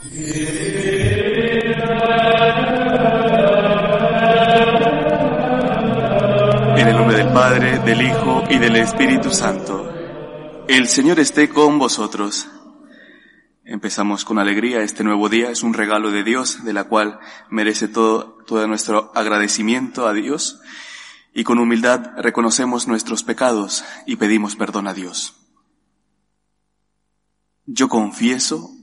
En el nombre del Padre, del Hijo y del Espíritu Santo. El Señor esté con vosotros. Empezamos con alegría este nuevo día, es un regalo de Dios, de la cual merece todo, todo nuestro agradecimiento a Dios, y con humildad reconocemos nuestros pecados y pedimos perdón a Dios. Yo confieso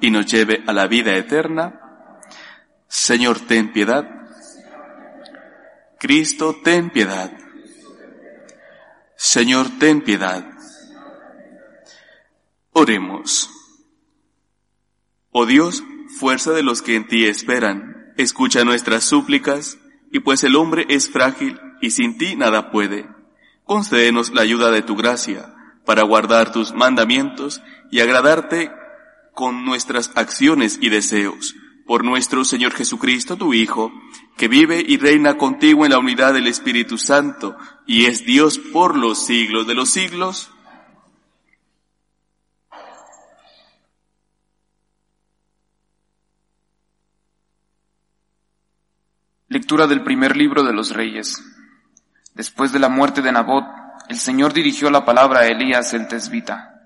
y nos lleve a la vida eterna. Señor, ten piedad. Cristo, ten piedad. Señor, ten piedad. Oremos. Oh Dios, fuerza de los que en ti esperan, escucha nuestras súplicas, y pues el hombre es frágil y sin ti nada puede. Concédenos la ayuda de tu gracia para guardar tus mandamientos y agradarte con nuestras acciones y deseos. Por nuestro Señor Jesucristo, tu Hijo, que vive y reina contigo en la unidad del Espíritu Santo y es Dios por los siglos de los siglos. Lectura del primer libro de los Reyes. Después de la muerte de Nabot, el Señor dirigió la palabra a Elías el tesbita.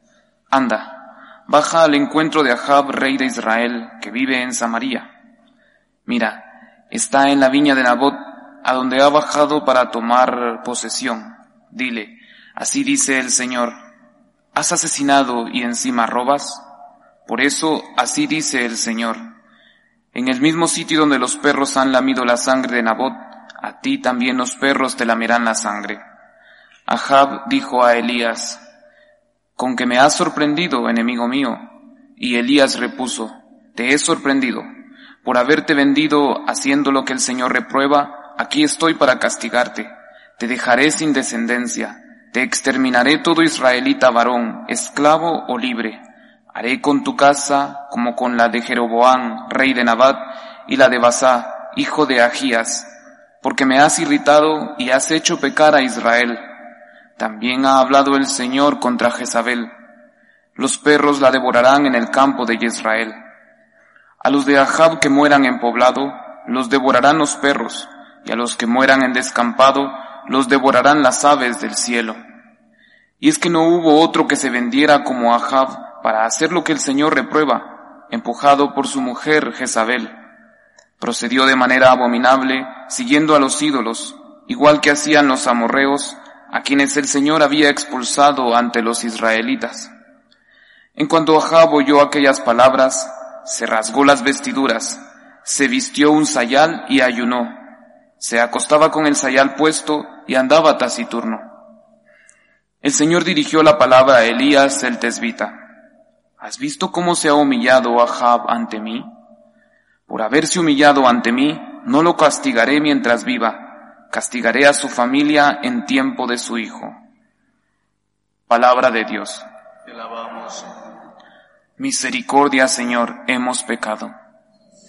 Anda, baja al encuentro de Ahab, rey de Israel, que vive en Samaria. Mira, está en la viña de Nabot, a donde ha bajado para tomar posesión. Dile, así dice el Señor, ¿has asesinado y encima robas? Por eso, así dice el Señor, en el mismo sitio donde los perros han lamido la sangre de Nabot, a ti también los perros te lamerán la sangre. Ahab dijo a Elías, con que me has sorprendido, enemigo mío. Y Elías repuso, te he sorprendido. Por haberte vendido haciendo lo que el Señor reprueba, aquí estoy para castigarte. Te dejaré sin descendencia. Te exterminaré todo israelita varón, esclavo o libre. Haré con tu casa como con la de Jeroboán, rey de Nabat, y la de Basá, hijo de Agías, porque me has irritado y has hecho pecar a Israel. También ha hablado el Señor contra Jezabel. Los perros la devorarán en el campo de Israel. A los de Ahab que mueran en poblado, los devorarán los perros, y a los que mueran en descampado, los devorarán las aves del cielo. Y es que no hubo otro que se vendiera como Ahab, para hacer lo que el Señor reprueba, empujado por su mujer Jezabel. Procedió de manera abominable, siguiendo a los ídolos, igual que hacían los amorreos, a quienes el Señor había expulsado ante los israelitas. En cuanto Ahab oyó aquellas palabras, se rasgó las vestiduras, se vistió un sayal y ayunó. Se acostaba con el sayal puesto y andaba taciturno. El Señor dirigió la palabra a Elías el tesbita. ¿Has visto cómo se ha humillado Ahab ante mí? Por haberse humillado ante mí, no lo castigaré mientras viva, castigaré a su familia en tiempo de su hijo. Palabra de Dios. Te alabamos. Misericordia, Señor, hemos pecado.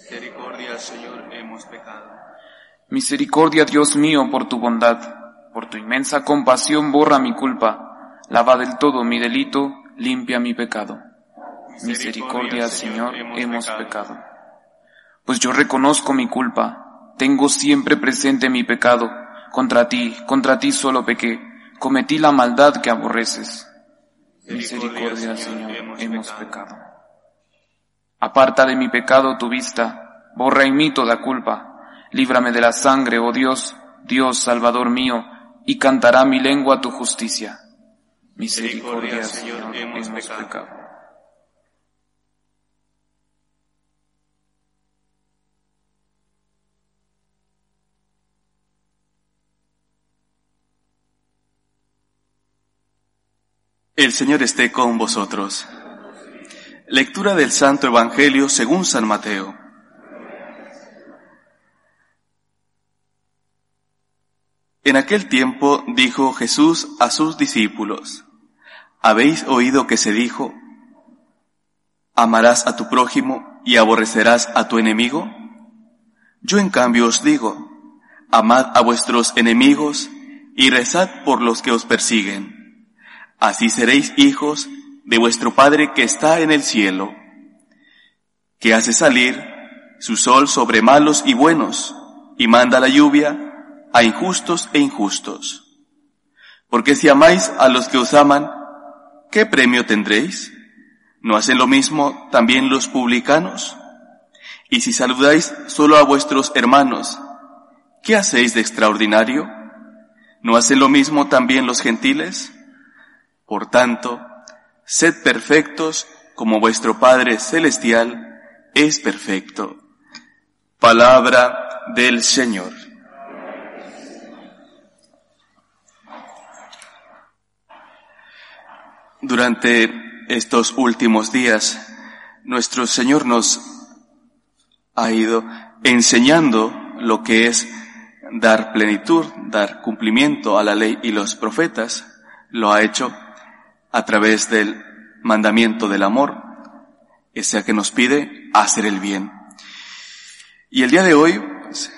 Misericordia, Señor, hemos pecado. Misericordia, Dios mío, por tu bondad, por tu inmensa compasión borra mi culpa, lava del todo mi delito, limpia mi pecado. Misericordia, Señor, hemos pecado. Pues yo reconozco mi culpa, tengo siempre presente mi pecado, contra ti, contra ti solo pequé, cometí la maldad que aborreces. Misericordia, Señor, hemos pecado. Aparta de mi pecado tu vista, borra en mí toda culpa. Líbrame de la sangre, oh Dios, Dios Salvador mío, y cantará mi lengua tu justicia. Misericordia, Señor, hemos pecado. El Señor esté con vosotros. Lectura del Santo Evangelio según San Mateo. En aquel tiempo dijo Jesús a sus discípulos, ¿habéis oído que se dijo, amarás a tu prójimo y aborrecerás a tu enemigo? Yo en cambio os digo, amad a vuestros enemigos y rezad por los que os persiguen Así seréis hijos de vuestro Padre que está en el cielo, que hace salir su sol sobre malos y buenos, y manda la lluvia a injustos e injustos. Porque si amáis a los que os aman, ¿qué premio tendréis? ¿No hacen lo mismo también los publicanos? Y si saludáis solo a vuestros hermanos, ¿qué hacéis de extraordinario? ¿No hacen lo mismo también los gentiles? Por tanto, sed perfectos como vuestro Padre Celestial es perfecto. Palabra del Señor. Durante estos últimos días, nuestro Señor nos ha ido enseñando lo que es dar plenitud, dar cumplimiento a la ley y los profetas. Lo ha hecho a través del mandamiento del amor, ese que nos pide hacer el bien. Y el día de hoy pues,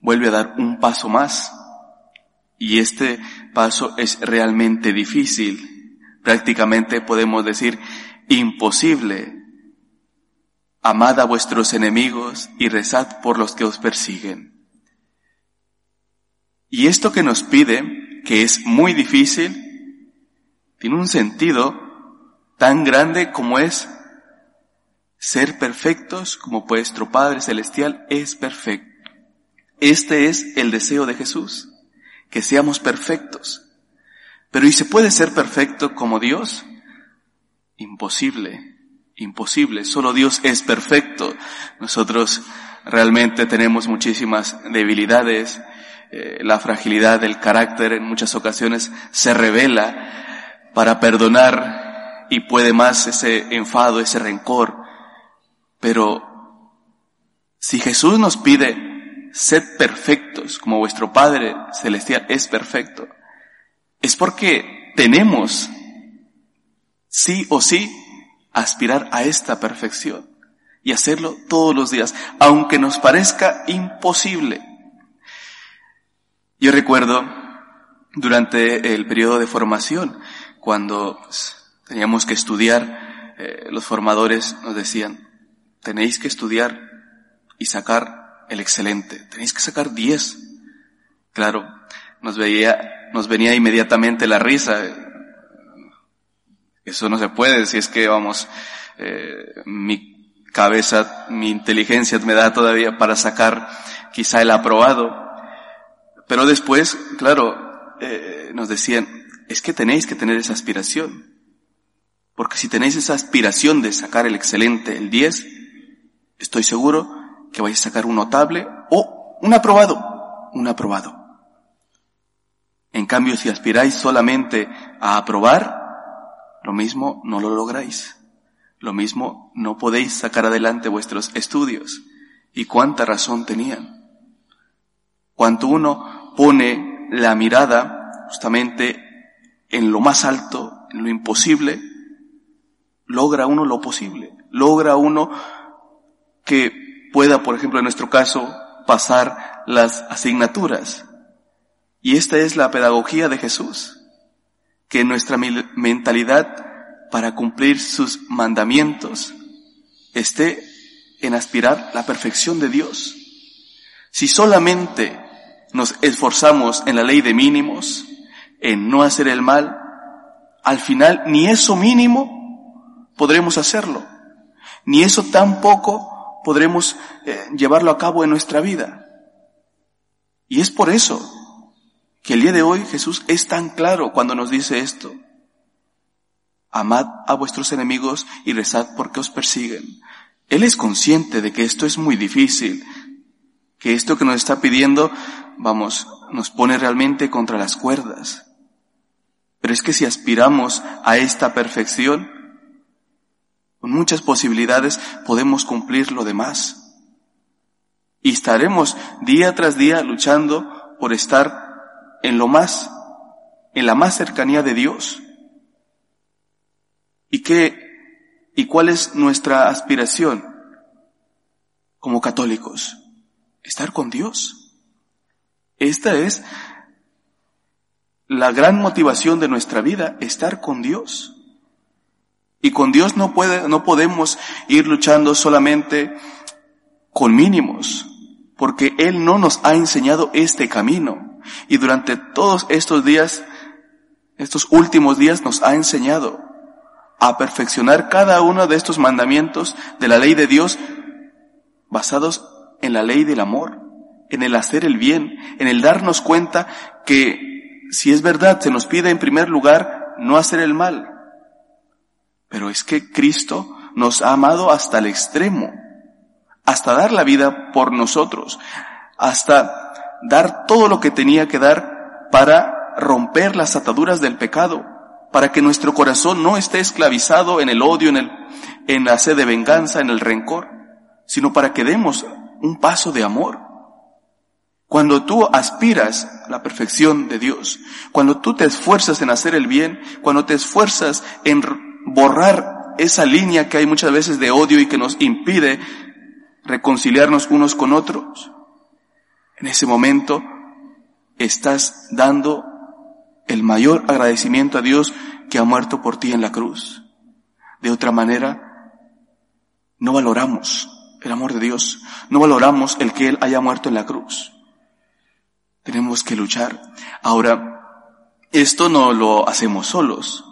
vuelve a dar un paso más. Y este paso es realmente difícil. Prácticamente podemos decir imposible. Amad a vuestros enemigos y rezad por los que os persiguen. Y esto que nos pide, que es muy difícil, tiene un sentido tan grande como es ser perfectos como vuestro Padre Celestial es perfecto. Este es el deseo de Jesús, que seamos perfectos. Pero ¿y se puede ser perfecto como Dios? Imposible, imposible. Solo Dios es perfecto. Nosotros realmente tenemos muchísimas debilidades. Eh, la fragilidad del carácter en muchas ocasiones se revela para perdonar y puede más ese enfado, ese rencor. Pero si Jesús nos pide, sed perfectos como vuestro Padre Celestial es perfecto, es porque tenemos, sí o sí, aspirar a esta perfección y hacerlo todos los días, aunque nos parezca imposible. Yo recuerdo durante el periodo de formación, cuando teníamos que estudiar, eh, los formadores nos decían, tenéis que estudiar y sacar el excelente, tenéis que sacar 10. Claro, nos veía, nos venía inmediatamente la risa. Eso no se puede, si es que vamos, eh, mi cabeza, mi inteligencia me da todavía para sacar quizá el aprobado. Pero después, claro, eh, nos decían, es que tenéis que tener esa aspiración. Porque si tenéis esa aspiración de sacar el excelente, el 10, estoy seguro que vais a sacar un notable o un aprobado, un aprobado. En cambio, si aspiráis solamente a aprobar, lo mismo no lo lográis. Lo mismo no podéis sacar adelante vuestros estudios. ¿Y cuánta razón tenían? Cuanto uno pone la mirada justamente en lo más alto, en lo imposible, logra uno lo posible. Logra uno que pueda, por ejemplo, en nuestro caso, pasar las asignaturas. Y esta es la pedagogía de Jesús, que nuestra mentalidad para cumplir sus mandamientos esté en aspirar la perfección de Dios. Si solamente nos esforzamos en la ley de mínimos, en no hacer el mal, al final ni eso mínimo podremos hacerlo, ni eso tampoco podremos eh, llevarlo a cabo en nuestra vida. Y es por eso que el día de hoy Jesús es tan claro cuando nos dice esto. Amad a vuestros enemigos y rezad porque os persiguen. Él es consciente de que esto es muy difícil, que esto que nos está pidiendo, vamos, nos pone realmente contra las cuerdas. Pero es que si aspiramos a esta perfección, con muchas posibilidades podemos cumplir lo demás. Y estaremos día tras día luchando por estar en lo más, en la más cercanía de Dios. ¿Y qué, y cuál es nuestra aspiración como católicos? Estar con Dios. Esta es la gran motivación de nuestra vida, estar con Dios. Y con Dios no puede, no podemos ir luchando solamente con mínimos, porque Él no nos ha enseñado este camino. Y durante todos estos días, estos últimos días nos ha enseñado a perfeccionar cada uno de estos mandamientos de la ley de Dios basados en la ley del amor, en el hacer el bien, en el darnos cuenta que si es verdad se nos pide en primer lugar no hacer el mal, pero es que Cristo nos ha amado hasta el extremo, hasta dar la vida por nosotros, hasta dar todo lo que tenía que dar para romper las ataduras del pecado, para que nuestro corazón no esté esclavizado en el odio, en, el, en la sed de venganza, en el rencor, sino para que demos un paso de amor. Cuando tú aspiras a la perfección de Dios, cuando tú te esfuerzas en hacer el bien, cuando te esfuerzas en borrar esa línea que hay muchas veces de odio y que nos impide reconciliarnos unos con otros, en ese momento estás dando el mayor agradecimiento a Dios que ha muerto por ti en la cruz. De otra manera, no valoramos el amor de Dios, no valoramos el que Él haya muerto en la cruz. Tenemos que luchar. Ahora, esto no lo hacemos solos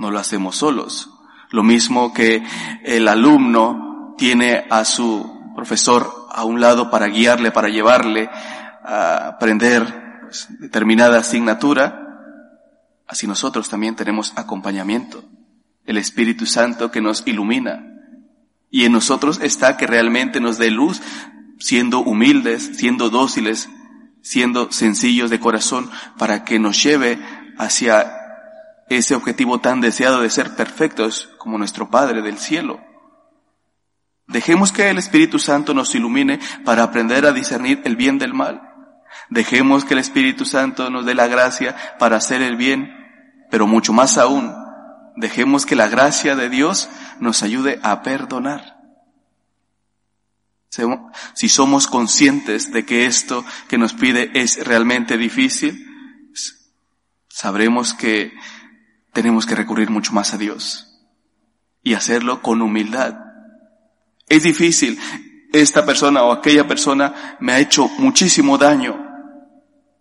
no lo hacemos solos. Lo mismo que el alumno tiene a su profesor a un lado para guiarle, para llevarle a aprender pues, determinada asignatura, así nosotros también tenemos acompañamiento. El Espíritu Santo que nos ilumina. Y en nosotros está que realmente nos dé luz, siendo humildes, siendo dóciles, siendo sencillos de corazón, para que nos lleve hacia ese objetivo tan deseado de ser perfectos como nuestro Padre del cielo. Dejemos que el Espíritu Santo nos ilumine para aprender a discernir el bien del mal. Dejemos que el Espíritu Santo nos dé la gracia para hacer el bien, pero mucho más aún, dejemos que la gracia de Dios nos ayude a perdonar. Si somos conscientes de que esto que nos pide es realmente difícil, sabremos que tenemos que recurrir mucho más a Dios y hacerlo con humildad. Es difícil. Esta persona o aquella persona me ha hecho muchísimo daño.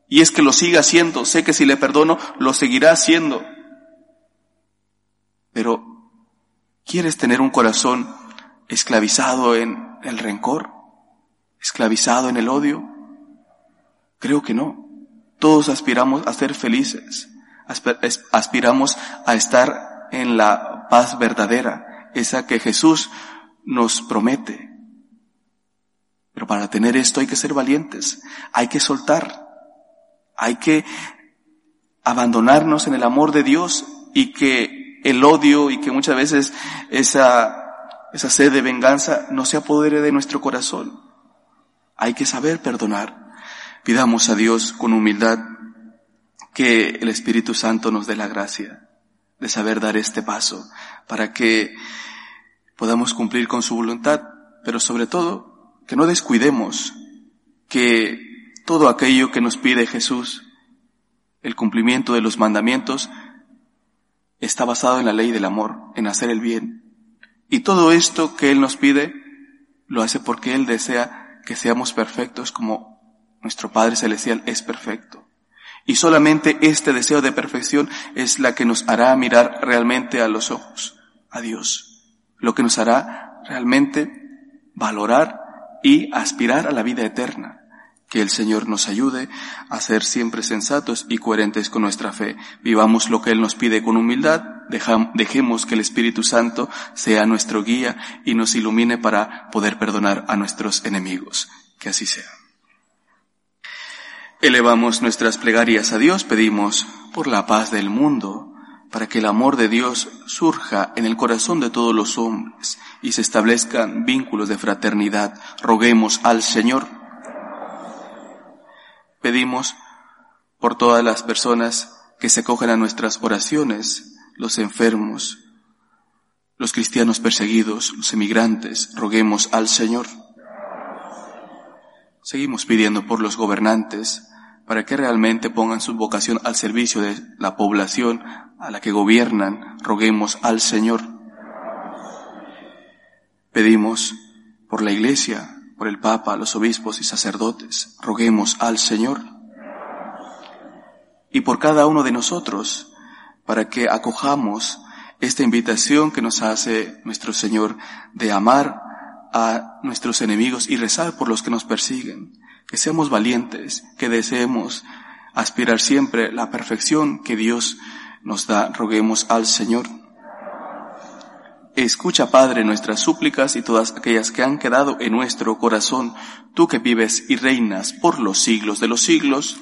Y es que lo sigue haciendo. Sé que si le perdono, lo seguirá haciendo. Pero, ¿quieres tener un corazón esclavizado en el rencor? ¿Esclavizado en el odio? Creo que no. Todos aspiramos a ser felices aspiramos a estar en la paz verdadera, esa que Jesús nos promete. Pero para tener esto hay que ser valientes, hay que soltar, hay que abandonarnos en el amor de Dios y que el odio y que muchas veces esa, esa sed de venganza no se apodere de nuestro corazón. Hay que saber perdonar. Pidamos a Dios con humildad que el Espíritu Santo nos dé la gracia de saber dar este paso para que podamos cumplir con su voluntad, pero sobre todo que no descuidemos que todo aquello que nos pide Jesús, el cumplimiento de los mandamientos, está basado en la ley del amor, en hacer el bien. Y todo esto que Él nos pide, lo hace porque Él desea que seamos perfectos como nuestro Padre Celestial es perfecto. Y solamente este deseo de perfección es la que nos hará mirar realmente a los ojos, a Dios. Lo que nos hará realmente valorar y aspirar a la vida eterna. Que el Señor nos ayude a ser siempre sensatos y coherentes con nuestra fe. Vivamos lo que Él nos pide con humildad, dejemos que el Espíritu Santo sea nuestro guía y nos ilumine para poder perdonar a nuestros enemigos. Que así sea. Elevamos nuestras plegarias a Dios, pedimos por la paz del mundo, para que el amor de Dios surja en el corazón de todos los hombres y se establezcan vínculos de fraternidad. Roguemos al Señor Pedimos por todas las personas que se cogen a nuestras oraciones, los enfermos, los cristianos perseguidos, los emigrantes, roguemos al Señor. Seguimos pidiendo por los gobernantes para que realmente pongan su vocación al servicio de la población a la que gobiernan, roguemos al Señor. Pedimos por la Iglesia, por el Papa, los obispos y sacerdotes, roguemos al Señor y por cada uno de nosotros, para que acojamos esta invitación que nos hace nuestro Señor de amar a nuestros enemigos y rezar por los que nos persiguen, que seamos valientes, que deseemos aspirar siempre la perfección que Dios nos da, roguemos al Señor. Escucha, Padre, nuestras súplicas y todas aquellas que han quedado en nuestro corazón, tú que vives y reinas por los siglos de los siglos.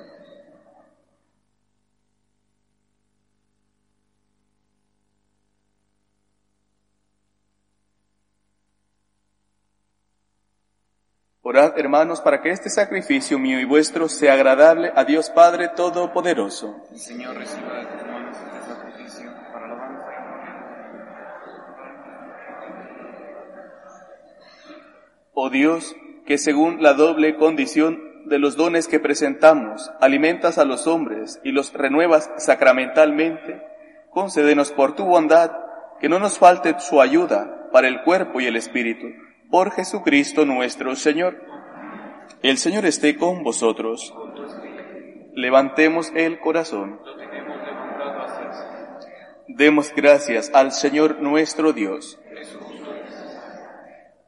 Orad, hermanos, para que este sacrificio mío y vuestro sea agradable a Dios Padre Todopoderoso. El Señor reciba de este sacrificio para la alabanza Oh Dios, que según la doble condición de los dones que presentamos, alimentas a los hombres y los renuevas sacramentalmente, concédenos por tu bondad que no nos falte su ayuda para el cuerpo y el espíritu por Jesucristo nuestro Señor. El Señor esté con vosotros. Levantemos el corazón. Demos gracias al Señor nuestro Dios.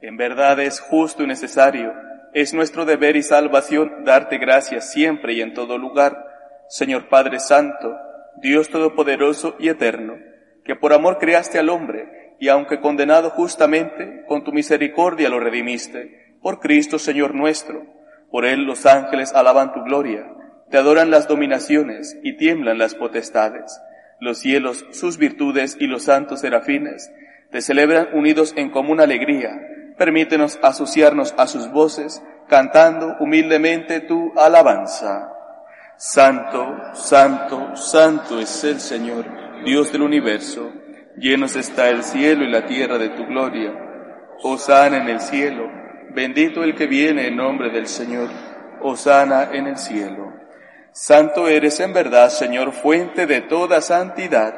En verdad es justo y necesario, es nuestro deber y salvación darte gracias siempre y en todo lugar, Señor Padre Santo, Dios Todopoderoso y Eterno, que por amor creaste al hombre, y aunque condenado justamente, con tu misericordia lo redimiste, por Cristo Señor nuestro. Por Él los ángeles alaban tu gloria, te adoran las dominaciones y tiemblan las potestades. Los cielos, sus virtudes y los santos serafines te celebran unidos en común alegría. Permítenos asociarnos a sus voces, cantando humildemente tu alabanza. Santo, santo, santo es el Señor, Dios del universo Llenos está el cielo y la tierra de tu gloria. Osana en el cielo. Bendito el que viene en nombre del Señor. Osana en el cielo. Santo eres en verdad, Señor, fuente de toda santidad.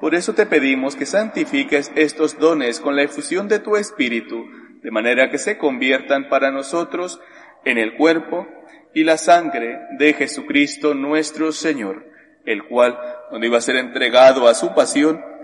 Por eso te pedimos que santifiques estos dones con la efusión de tu Espíritu, de manera que se conviertan para nosotros en el cuerpo y la sangre de Jesucristo nuestro Señor, el cual, cuando iba a ser entregado a su pasión,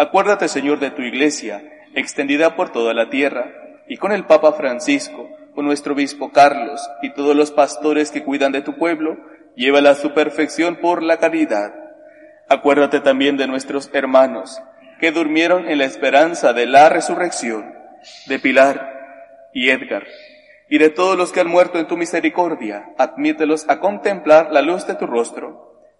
Acuérdate, Señor, de tu iglesia, extendida por toda la tierra, y con el Papa Francisco, con nuestro obispo Carlos y todos los pastores que cuidan de tu pueblo, llévala a su perfección por la caridad. Acuérdate también de nuestros hermanos, que durmieron en la esperanza de la resurrección, de Pilar y Edgar, y de todos los que han muerto en tu misericordia, admítelos a contemplar la luz de tu rostro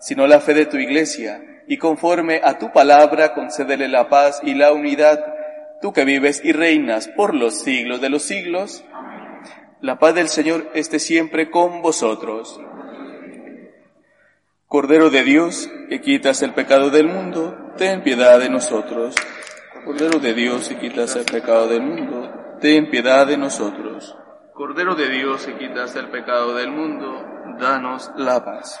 sino la fe de tu iglesia, y conforme a tu palabra concédele la paz y la unidad, tú que vives y reinas por los siglos de los siglos. La paz del Señor esté siempre con vosotros. Cordero de Dios, que quitas el pecado del mundo, ten piedad de nosotros. Cordero de Dios, que quitas el pecado del mundo, ten piedad de nosotros. Cordero de Dios, que quitas el pecado del mundo, danos la paz.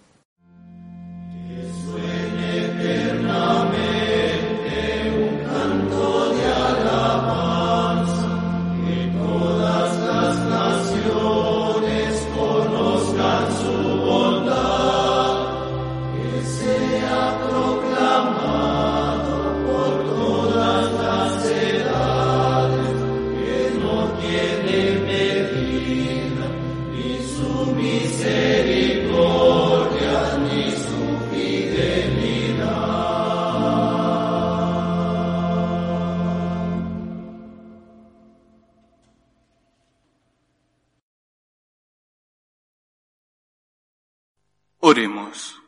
Oremos.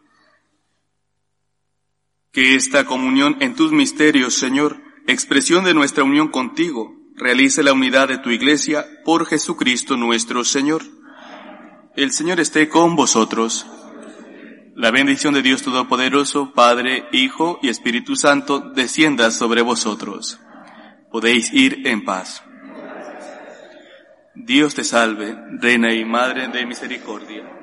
Que esta comunión en tus misterios, Señor, expresión de nuestra unión contigo, realice la unidad de tu iglesia por Jesucristo nuestro Señor. El Señor esté con vosotros. La bendición de Dios Todopoderoso, Padre, Hijo y Espíritu Santo, descienda sobre vosotros. Podéis ir en paz. Dios te salve, Reina y Madre de Misericordia